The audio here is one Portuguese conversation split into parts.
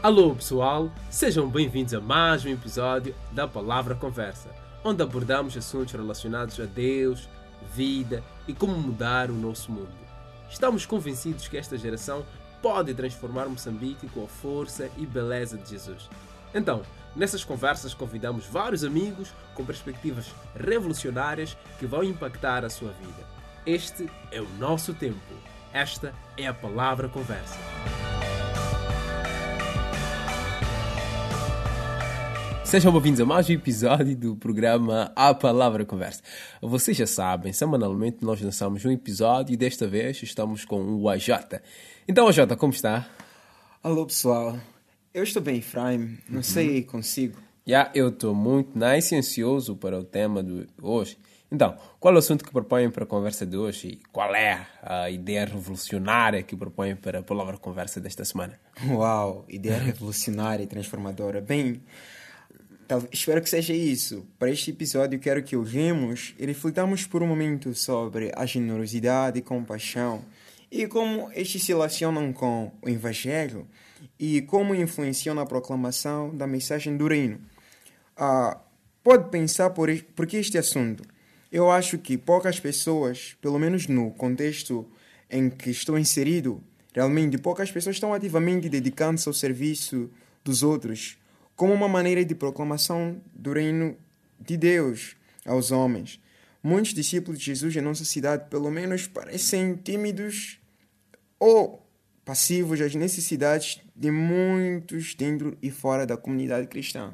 Alô pessoal, sejam bem-vindos a mais um episódio da Palavra Conversa, onde abordamos assuntos relacionados a Deus, vida e como mudar o nosso mundo. Estamos convencidos que esta geração pode transformar Moçambique com a força e beleza de Jesus. Então, nessas conversas convidamos vários amigos com perspectivas revolucionárias que vão impactar a sua vida. Este é o nosso tempo. Esta é a Palavra Conversa. Sejam bem-vindos a mais um episódio do programa A Palavra Conversa. Vocês já sabem, semanalmente nós lançamos um episódio e desta vez estamos com o AJ. Então, AJ, como está? Alô pessoal, eu estou bem, Efraim. Não uhum. sei consigo. Já, yeah, eu estou muito nice e ansioso para o tema de hoje. Então, qual é o assunto que propõem para a conversa de hoje e qual é a ideia revolucionária que propõem para a palavra conversa desta semana? Uau, ideia revolucionária e transformadora. Bem, espero que seja isso. Para este episódio, quero que ouvimos e reflitamos por um momento sobre a generosidade e compaixão e como estes se relacionam com o Evangelho e como influenciam na proclamação da mensagem do Reino. Ah, pode pensar por, por que este assunto? Eu acho que poucas pessoas, pelo menos no contexto em que estou inserido, realmente poucas pessoas estão ativamente dedicando-se ao serviço dos outros como uma maneira de proclamação do reino de Deus aos homens. Muitos discípulos de Jesus em nossa cidade, pelo menos, parecem tímidos ou passivos às necessidades de muitos dentro e fora da comunidade cristã.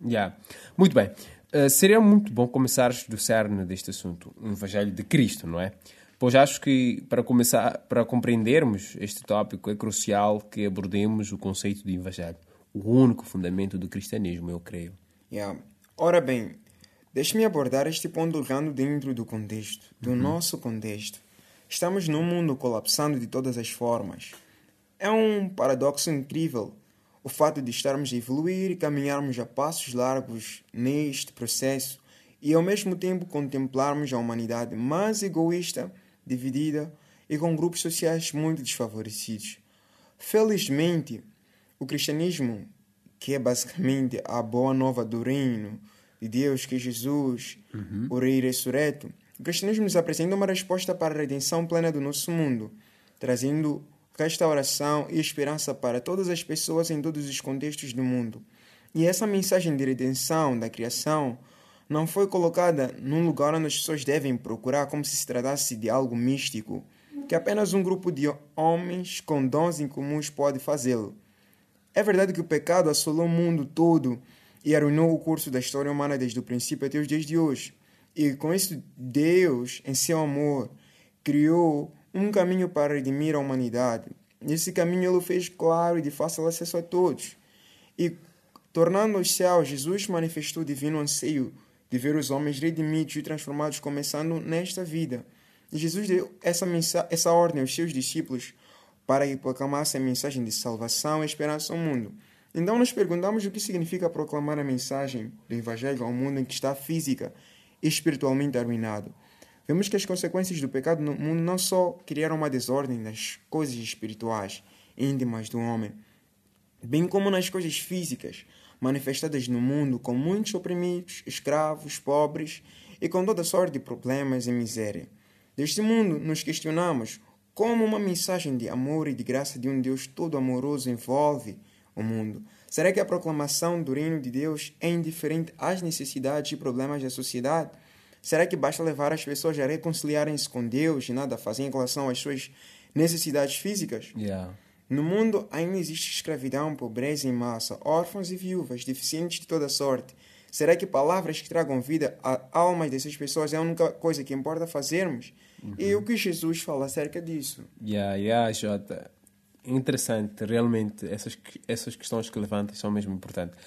Yeah. Muito bem. Uh, seria muito bom começares do cerne deste assunto, o Evangelho de Cristo, não é? Pois acho que para começar, para compreendermos este tópico, é crucial que abordemos o conceito de Evangelho o único fundamento do cristianismo, eu creio. Yeah. Ora bem, deixe-me abordar este ponto olhando dentro do contexto, do uhum. nosso contexto. Estamos num mundo colapsando de todas as formas. É um paradoxo incrível o fato de estarmos a evoluir e caminharmos a passos largos neste processo e ao mesmo tempo contemplarmos a humanidade mais egoísta, dividida e com grupos sociais muito desfavorecidos. Felizmente, o cristianismo, que é basicamente a boa nova do reino de Deus, que é Jesus, uhum. o Rei ressurreto, o cristianismo nos apresenta uma resposta para a redenção plena do nosso mundo, trazendo restauração e esperança para todas as pessoas em todos os contextos do mundo. E essa mensagem de redenção da criação não foi colocada num lugar onde as pessoas devem procurar como se se tratasse de algo místico, que apenas um grupo de homens com dons incomuns pode fazê-lo. É verdade que o pecado assolou o mundo todo e arruinou o curso da história humana desde o princípio até os dias de hoje. E com isso, Deus, em seu amor, criou um caminho para redimir a humanidade. Nesse caminho, ele fez claro e de fácil acesso a todos. E, tornando os céus, Jesus manifestou o divino anseio de ver os homens redimidos e transformados começando nesta vida. E Jesus deu essa, essa ordem aos seus discípulos para que proclamasse a mensagem de salvação e esperança ao mundo. Então nos perguntamos o que significa proclamar a mensagem do Evangelho ao mundo em que está física e espiritualmente arruinado. Vemos que as consequências do pecado no mundo não só criaram uma desordem nas coisas espirituais íntimas do homem, bem como nas coisas físicas manifestadas no mundo com muitos oprimidos, escravos, pobres e com toda sorte de problemas e miséria. Deste mundo nos questionamos como uma mensagem de amor e de graça de um Deus todo amoroso envolve o mundo? Será que a proclamação do reino de Deus é indiferente às necessidades e problemas da sociedade? Será que basta levar as pessoas a reconciliarem-se com Deus e nada fazem em relação às suas necessidades físicas? Yeah. No mundo ainda existe escravidão, pobreza em massa, órfãos e viúvas, deficientes de toda sorte. Será que palavras que tragam vida a almas dessas pessoas é a única coisa que importa fazermos? Uhum. E o que Jesus fala acerca disso? Yeah, yeah, Jota. Interessante, realmente, essas, essas questões que levantas são mesmo importantes.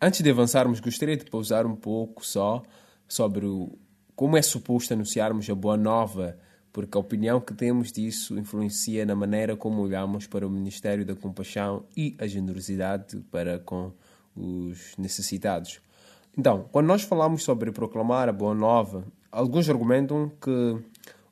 Antes de avançarmos, gostaria de pousar um pouco só sobre o, como é suposto anunciarmos a boa nova, porque a opinião que temos disso influencia na maneira como olhamos para o Ministério da Compaixão e a generosidade para com os necessitados. Então, quando nós falamos sobre proclamar a boa nova, alguns argumentam que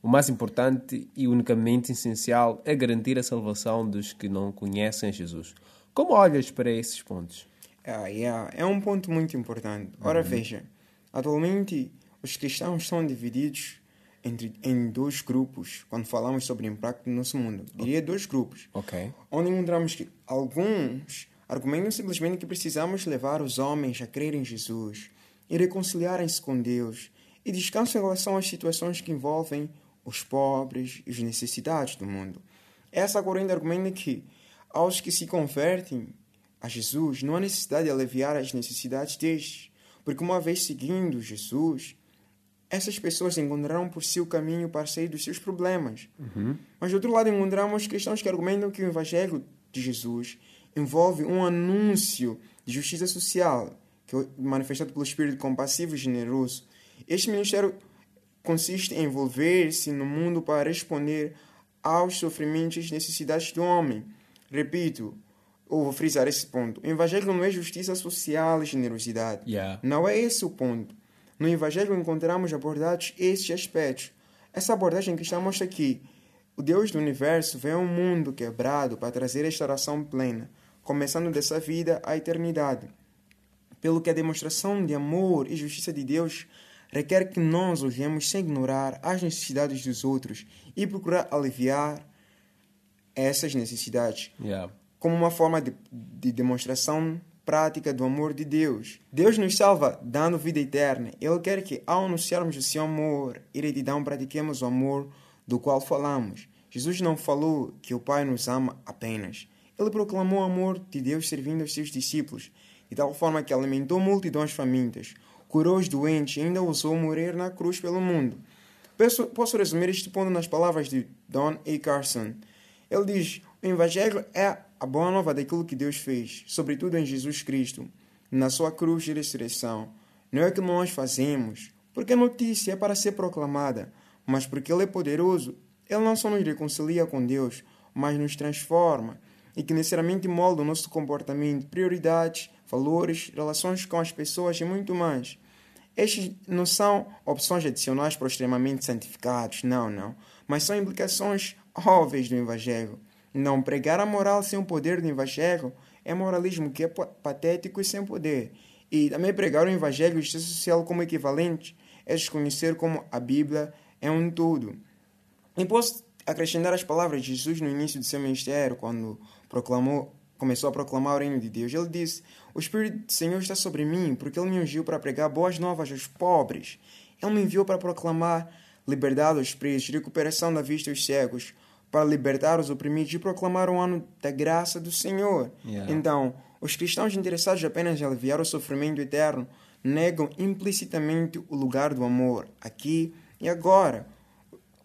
o mais importante e unicamente essencial é garantir a salvação dos que não conhecem Jesus. Como olhas para esses pontos? Ah, yeah. É um ponto muito importante. Ora, veja, atualmente os cristãos são divididos entre, em dois grupos quando falamos sobre o impacto no nosso mundo. Diria dois grupos. Ok. Onde encontramos que alguns argumentam simplesmente que precisamos levar os homens a crer em Jesus e reconciliarem-se com Deus e descansam em relação às situações que envolvem os pobres e os necessitados do mundo. Essa corrente argumenta que aos que se convertem a Jesus não há necessidade de aliviar as necessidades destes, porque uma vez seguindo Jesus, essas pessoas encontrarão por si o caminho para sair dos seus problemas. Uhum. Mas, do outro lado, encontramos cristãos que argumentam que o Evangelho de Jesus envolve um anúncio de justiça social, que é manifestado pelo Espírito compassivo e generoso. Este ministério consiste em envolver-se no mundo para responder aos sofrimentos e necessidades do homem. Repito, ou vou frisar esse ponto. O Evangelho não é justiça social e generosidade. Yeah. Não é esse o ponto. No Evangelho encontramos abordados estes aspectos. Essa abordagem que está mostra que o Deus do universo veio a um mundo quebrado para trazer restauração plena, começando dessa vida à eternidade. Pelo que a demonstração de amor e justiça de Deus requer que nós olhemos sem ignorar as necessidades dos outros e procurar aliviar essas necessidades Yeah. como uma forma de, de demonstração prática do amor de Deus. Deus nos salva dando vida eterna. Ele quer que, ao anunciarmos o seu amor e retidão, pratiquemos o amor do qual falamos. Jesus não falou que o Pai nos ama apenas. Ele proclamou o amor de Deus servindo aos seus discípulos, de tal forma que alimentou multidões famintas, curou os doentes e ainda ousou morrer na cruz pelo mundo. Posso, posso resumir este ponto nas palavras de Don A. Carson. Ele diz: o Evangelho é a boa nova daquilo que Deus fez, sobretudo em Jesus Cristo, na sua cruz de ressurreição. Não é o que nós fazemos, porque a notícia é para ser proclamada, mas porque Ele é poderoso. Ele não só nos reconcilia com Deus, mas nos transforma e que necessariamente molda o nosso comportamento, prioridades, valores, relações com as pessoas e muito mais. Estes não são opções adicionais para os extremamente santificados, não, não, mas são implicações óbvias do Evangelho. Não pregar a moral sem o poder do Evangelho é moralismo que é patético e sem poder. E também pregar o Evangelho e justiça social como equivalente é desconhecer como a Bíblia é um tudo. E posso acrescentar as palavras de Jesus no início do seu ministério, quando proclamou, começou a proclamar o reino de Deus. Ele disse: O Espírito do Senhor está sobre mim, porque ele me ungiu para pregar boas novas aos pobres. Ele me enviou para proclamar liberdade aos presos, recuperação da vista aos cegos, para libertar os oprimidos e proclamar o ano da graça do Senhor. Yeah. Então, os cristãos interessados apenas em aliviar o sofrimento eterno negam implicitamente o lugar do amor, aqui e agora.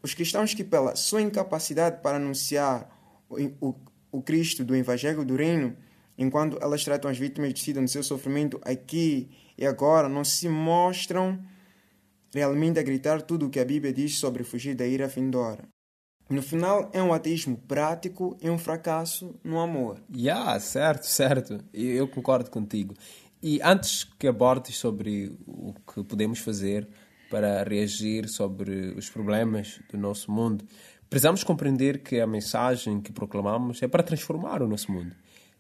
Os cristãos que, pela sua incapacidade para anunciar o, o, o Cristo do Evangelho do Reino, enquanto elas tratam as vítimas de sida no seu sofrimento aqui e agora, não se mostram realmente a gritar tudo o que a Bíblia diz sobre fugir da ira vindoura. No final, é um ateísmo prático e um fracasso no amor. Yeah, certo, certo. Eu concordo contigo. E antes que abordes sobre o que podemos fazer para reagir sobre os problemas do nosso mundo, precisamos compreender que a mensagem que proclamamos é para transformar o nosso mundo.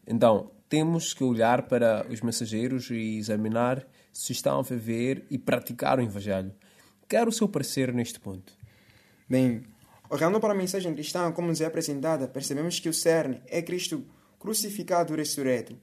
Então, temos que olhar para os mensageiros e examinar se estão a viver e praticar o Evangelho. Quero o seu parecer neste ponto. Bem, olhando para a mensagem cristã como nos é apresentada, percebemos que o cerne é Cristo crucificado e ressurreto,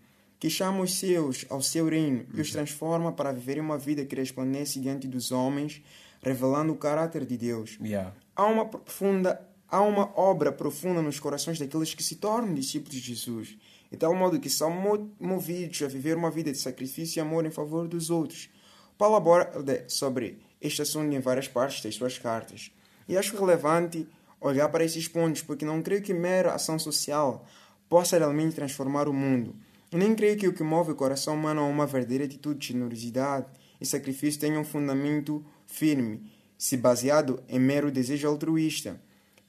que chama os seus ao seu reino e os transforma para viverem uma vida que resplandece diante dos homens, revelando o caráter de Deus. Yeah. Há uma profunda, há uma obra profunda nos corações daqueles que se tornam discípulos de Jesus, de tal modo que são mo- movidos a viver uma vida de sacrifício e amor em favor dos outros. Paulo aborda sobre este assunto em várias partes das suas cartas. E acho relevante olhar para esses pontos, porque não creio que mera ação social possa realmente transformar o mundo. E nem creio que o que move o coração humano a uma verdadeira atitude de generosidade e sacrifício tenha um fundamento firme, se baseado em mero desejo altruísta.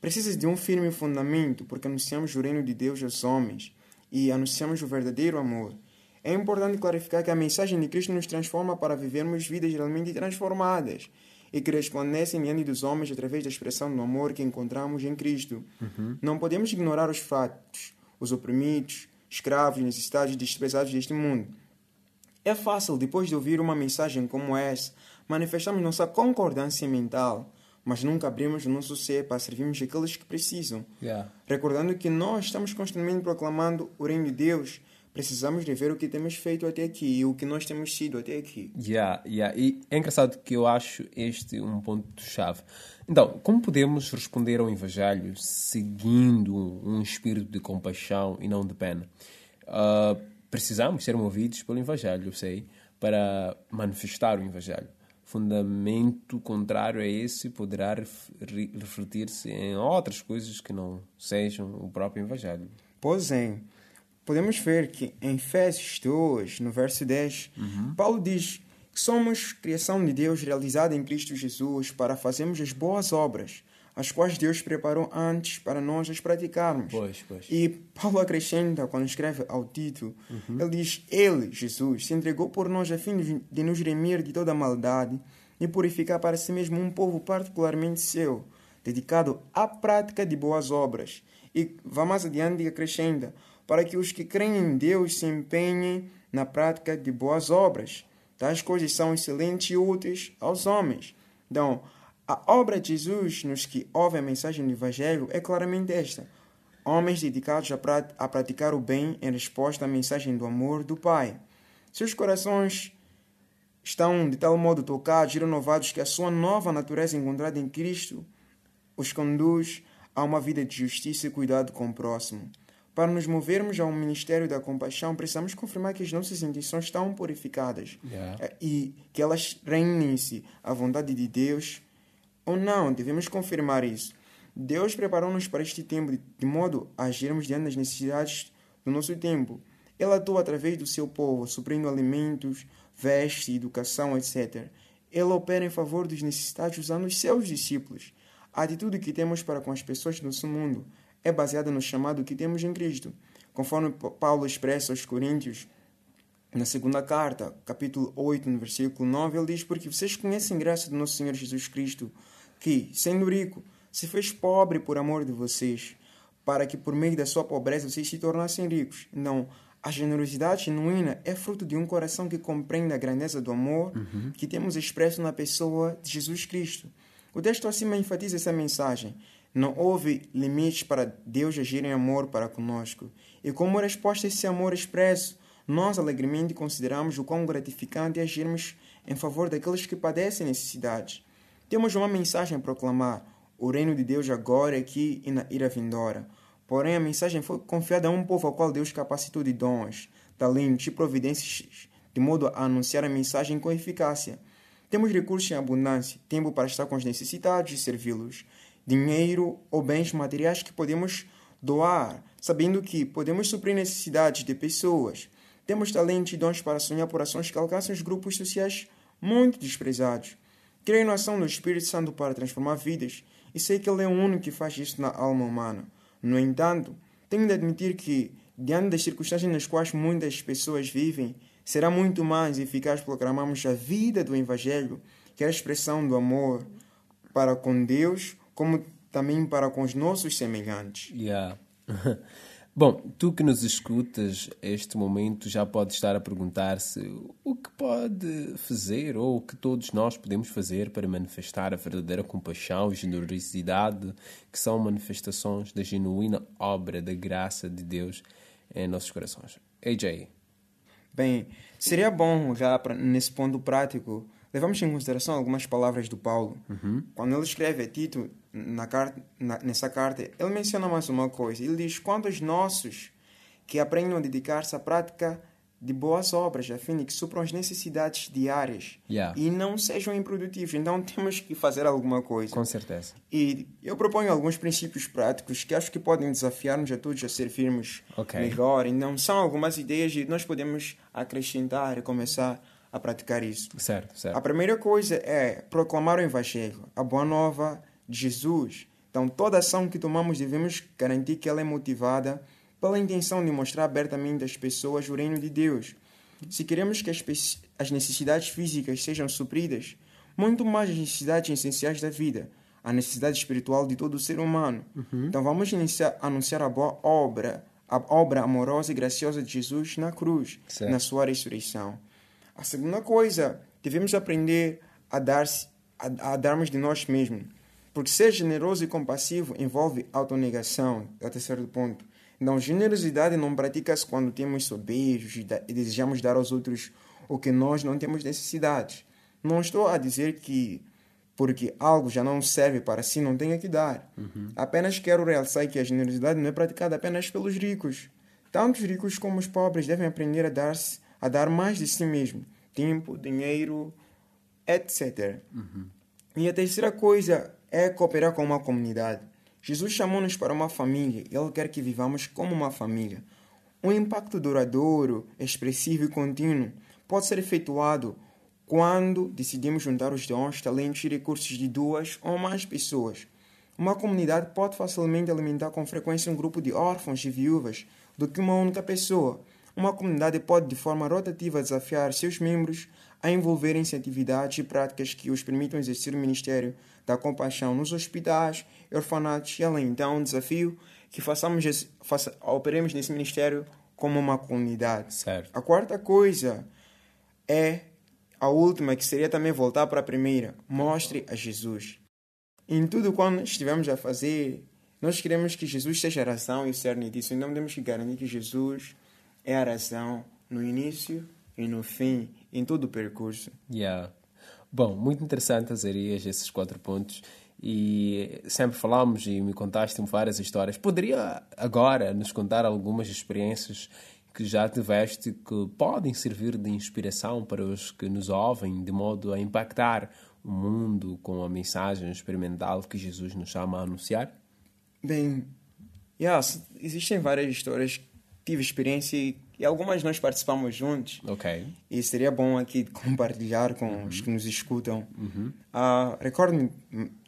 Precisa de um firme fundamento, porque anunciamos o reino de Deus aos homens e anunciamos o verdadeiro amor. É importante clarificar que a mensagem de Cristo nos transforma para vivermos vidas realmente transformadas e que resplandecem diante dos homens através da expressão do amor que encontramos em Cristo. Não podemos ignorar os fatos, os oprimidos, escravos, necessitados e desprezados deste mundo. É fácil, depois de ouvir uma mensagem como essa, manifestarmos nossa concordância mental, mas nunca abrimos o nosso ser para servirmos aqueles que precisam. Yeah. Recordando que nós estamos constantemente proclamando o reino de Deus, precisamos de ver o que temos feito até aqui e o que nós temos sido até aqui. Yeah, yeah. E é engraçado que eu acho este um ponto-chave. Então, como podemos responder ao Evangelho seguindo um espírito de compaixão e não de pena? Uh, precisamos ser movidos pelo Evangelho, eu sei, para manifestar o Evangelho. Fundamento contrário a esse poderá refletir-se em outras coisas que não sejam o próprio Evangelho. Pois é. Podemos ver que em Efésios 2, no verso 10, uhum. Paulo diz que somos criação de Deus realizada em Cristo Jesus para fazermos as boas obras, as quais Deus preparou antes para nós as praticarmos. Pois, pois. E Paulo acrescenta, quando escreve ao Tito, uhum. ele diz: Ele, Jesus, se entregou por nós a fim de nos remir de toda maldade e purificar para si mesmo um povo particularmente seu, dedicado à prática de boas obras. E vai mais adiante e acrescenta: para que os que creem em Deus se empenhem na prática de boas obras. Tais coisas são excelentes e úteis aos homens. Então, a obra de Jesus nos que ouvem a mensagem do Evangelho é claramente esta: homens dedicados a, a praticar o bem em resposta à mensagem do amor do Pai. Seus corações estão de tal modo tocados e renovados que a sua nova natureza encontrada em Cristo os conduz a uma vida de justiça e cuidado com o próximo. Para nos movermos ao ministério da compaixão, precisamos confirmar que as nossas intenções estão purificadas yeah. Eh, e que elas reinem-se à vontade de Deus ou não. Devemos confirmar isso. Deus preparou-nos para este tempo de modo a agirmos diante das necessidades do nosso tempo. Ele atua através do seu povo, suprindo alimentos, vestes, educação, etc. Ele opera em favor dos necessitados usando os seus discípulos. A atitude que temos para com as pessoas do nosso mundo é baseada no chamado que temos em Cristo. Conforme Paulo expressa aos Coríntios, na segunda carta, capítulo 8, no versículo 9, ele diz: Porque vocês conhecem a graça do nosso Senhor Jesus Cristo, que, sendo rico, se fez pobre por amor de vocês, para que por meio da sua pobreza vocês se tornassem ricos. Não, a generosidade genuína é fruto de um coração que compreende a grandeza do amor uhum. que temos expresso na pessoa de Jesus Cristo. O texto acima enfatiza essa mensagem. Não houve limites para Deus agir em amor para conosco. E como resposta a esse amor expresso, nós alegremente consideramos o quão gratificante é agirmos em favor daqueles que padecem necessidades. Temos uma mensagem a proclamar: o reino de Deus agora, aqui e na ira vindoura. Porém, a mensagem foi confiada a um povo ao qual Deus capacitou de dons, talentos e providências, de modo a anunciar a mensagem com eficácia. Temos recursos em abundância, tempo para estar com os necessitados e servi-los dinheiro ou bens materiais que podemos doar, sabendo que podemos suprir necessidades de pessoas. Temos talento e dons para sonhar por ações que alcançam os grupos sociais muito desprezados. Creio na ação do Espírito Santo para transformar vidas e sei que Ele é o único que faz isso na alma humana. No entanto, tenho de admitir que, diante das circunstâncias nas quais muitas pessoas vivem, será muito mais eficaz proclamarmos a vida do Evangelho, que é a expressão do amor para com Deus como também para com os nossos semelhantes. Yeah. Bom, tu que nos escutas este momento já pode estar a perguntar-se o que pode fazer ou o que todos nós podemos fazer para manifestar a verdadeira compaixão e generosidade que são manifestações da genuína obra da graça de Deus em nossos corações. AJ. Bem, seria bom já nesse ponto prático levamos em consideração algumas palavras do Paulo. Uhum. Quando ele escreve a Tito, na carta, na, nessa carta, ele menciona mais uma coisa. Ele diz: Quantos nossos que aprendam a dedicar-se à prática de boas obras, a fim de que supram as necessidades diárias yeah. e não sejam improdutivos. Então temos que fazer alguma coisa. Com certeza. E eu proponho alguns princípios práticos que acho que podem desafiar-nos a todos a servirmos okay. melhor. Então são algumas ideias e nós podemos acrescentar e começar a praticar isso. Certo, certo. A primeira coisa é proclamar o Evangelho, a boa nova de Jesus. Então, toda ação que tomamos devemos garantir que ela é motivada pela intenção de mostrar abertamente às pessoas o reino de Deus. Se queremos que as, as necessidades físicas sejam supridas, muito mais as necessidades essenciais da vida, a necessidade espiritual de todo o ser humano. Uhum. Então, vamos iniciar, anunciar a boa obra a obra amorosa e graciosa de Jesus na cruz, Certo. na sua ressurreição. A segunda coisa, devemos aprender a, dar a, a darmos de nós mesmos. Porque ser generoso e compassivo envolve autonegação, é o terceiro ponto. Então, generosidade não pratica-se quando temos sobejos e, desejamos dar aos outros o que nós não temos necessidade. Não estou a dizer que porque algo já não serve para si, não tenha que dar. Apenas quero realçar que a generosidade não é praticada apenas pelos ricos. Tanto os ricos como os pobres devem aprender a dar, a dar mais de si mesmo. Tempo, dinheiro, etc. E a terceira coisa é cooperar com uma comunidade. Jesus chamou-nos para uma família e Ele quer que vivamos como uma família. Um impacto duradouro, expressivo e contínuo pode ser efetuado quando decidimos juntar os dons, talentos e recursos de duas ou mais pessoas. Uma comunidade pode facilmente alimentar com frequência um grupo de órfãos e viúvas do que uma única pessoa. Uma comunidade pode, de forma rotativa, desafiar seus membros a envolverem-se em atividades e práticas que os permitam exercer o ministério da compaixão nos hospitais, orfanatos e além. Então, um desafio que façamos esse, faça, operemos nesse ministério como uma comunidade. Certo. A quarta coisa é a última, que seria também voltar para a primeira. Mostre a Jesus. Em tudo quando estivermos a fazer, nós queremos que Jesus seja a razão e o cerne disso. Então temos que garantir que Jesus é a razão no início e no fim, em todo o percurso. Yeah. Bom, muito interessante, Azarias, esses quatro pontos. E sempre falamos e me contaste várias histórias. Poderia agora nos contar algumas experiências que já tiveste que podem servir de inspiração para os que nos ouvem, de modo a impactar o mundo com a mensagem experimental que Jesus nos chama a anunciar? Bem, existem várias histórias tive experiência e, e algumas nós participamos juntos. Ok. E seria bom aqui compartilhar com os que nos escutam. Ah, Recordo-me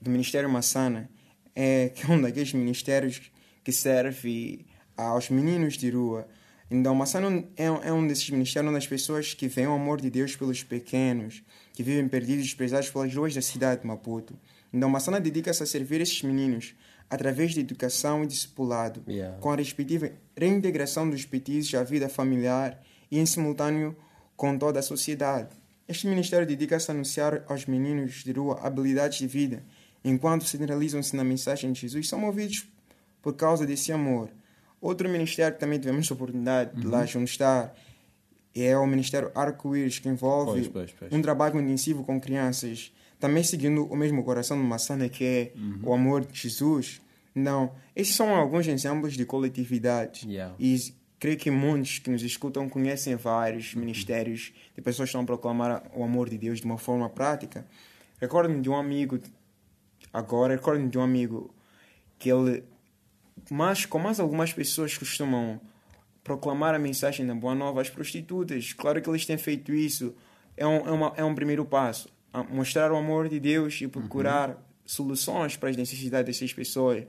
do Ministério Massana, é, que é um daqueles ministérios que serve aos meninos de rua. Então, Massana é, é um desses ministérios onde as pessoas que veem o amor de Deus pelos pequenos, que vivem perdidos e desprezados pelas ruas da cidade de Maputo. Então, Massana dedica-se a servir esses meninos através de educação e discipulado, Yeah. com a respectiva reintegração dos petizes à vida familiar e, em simultâneo, com toda a sociedade. Este ministério dedica-se a anunciar aos meninos de rua habilidades de vida, enquanto centralizam-se na mensagem de Jesus, são movidos por causa desse amor. Outro ministério que também tivemos a oportunidade de lá junto estar é o Ministério Arco-Íris, que envolve Pois, pois, pois. um trabalho intensivo com crianças, também seguindo o mesmo coração de Massana, que é o amor de Jesus. Não, esses são alguns exemplos de coletividade. Yeah. E creio que muitos que nos escutam conhecem vários ministérios de pessoas que estão a proclamar o amor de Deus de uma forma prática. Recordo-me de um amigo, agora, recordo-me de um amigo que ele, mas, com mais algumas pessoas costumam proclamar a mensagem da Boa Nova às prostitutas. Claro que eles têm feito isso. É um, é uma, é um primeiro passo. A mostrar o amor de Deus e procurar soluções para as necessidades dessas pessoas.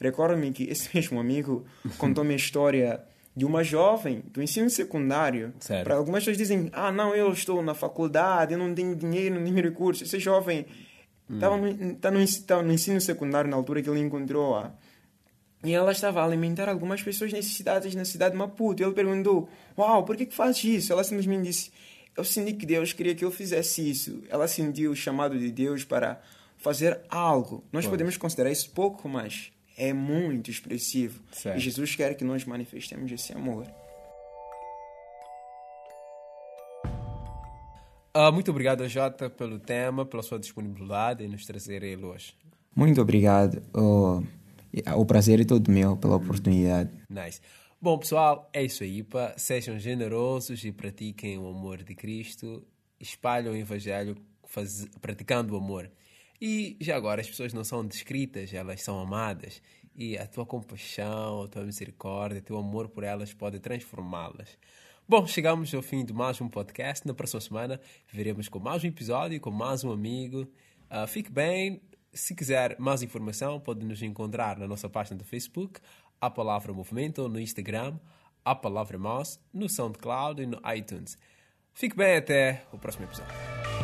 Recordo-me que esse mesmo amigo contou-me a história de uma jovem do ensino secundário. Para algumas pessoas dizem, ah, não, eu estou na faculdade, eu não tenho dinheiro, não tenho recursos. Esse jovem estava no, tá no, tava no ensino secundário na altura que ele encontrou-a. E ela estava a alimentar algumas pessoas necessitadas na cidade de Maputo. E ele perguntou, uau, por que, que fazes isso? Ela simplesmente disse, eu senti que Deus queria que eu fizesse isso. Ela sentiu o chamado de Deus para fazer algo. Nós podemos considerar isso pouco, mas é muito expressivo. Certo. E Jesus quer que nós manifestemos esse amor. Ah, muito obrigado, Jota, pelo tema, pela sua disponibilidade em nos trazer ele hoje. Muito obrigado. O, o prazer é todo meu pela oportunidade. Nice. Bom, pessoal, é isso aí. Pá. Sejam generosos e pratiquem o amor de Cristo. Espalhem o Evangelho faz... praticando o amor. E já agora, as pessoas não são descritas, elas são amadas. E a tua compaixão, a tua misericórdia, o teu amor por elas pode transformá-las. Bom, chegamos ao fim de mais um podcast. Na próxima semana veremos com mais um episódio, com mais um amigo. Ah, fique bem. Se quiser mais informação, pode nos encontrar na nossa página do Facebook, A Palavra Movimento, no Instagram, A Palavra Mouse, no SoundCloud e no iTunes. Fique bem até o próximo episódio.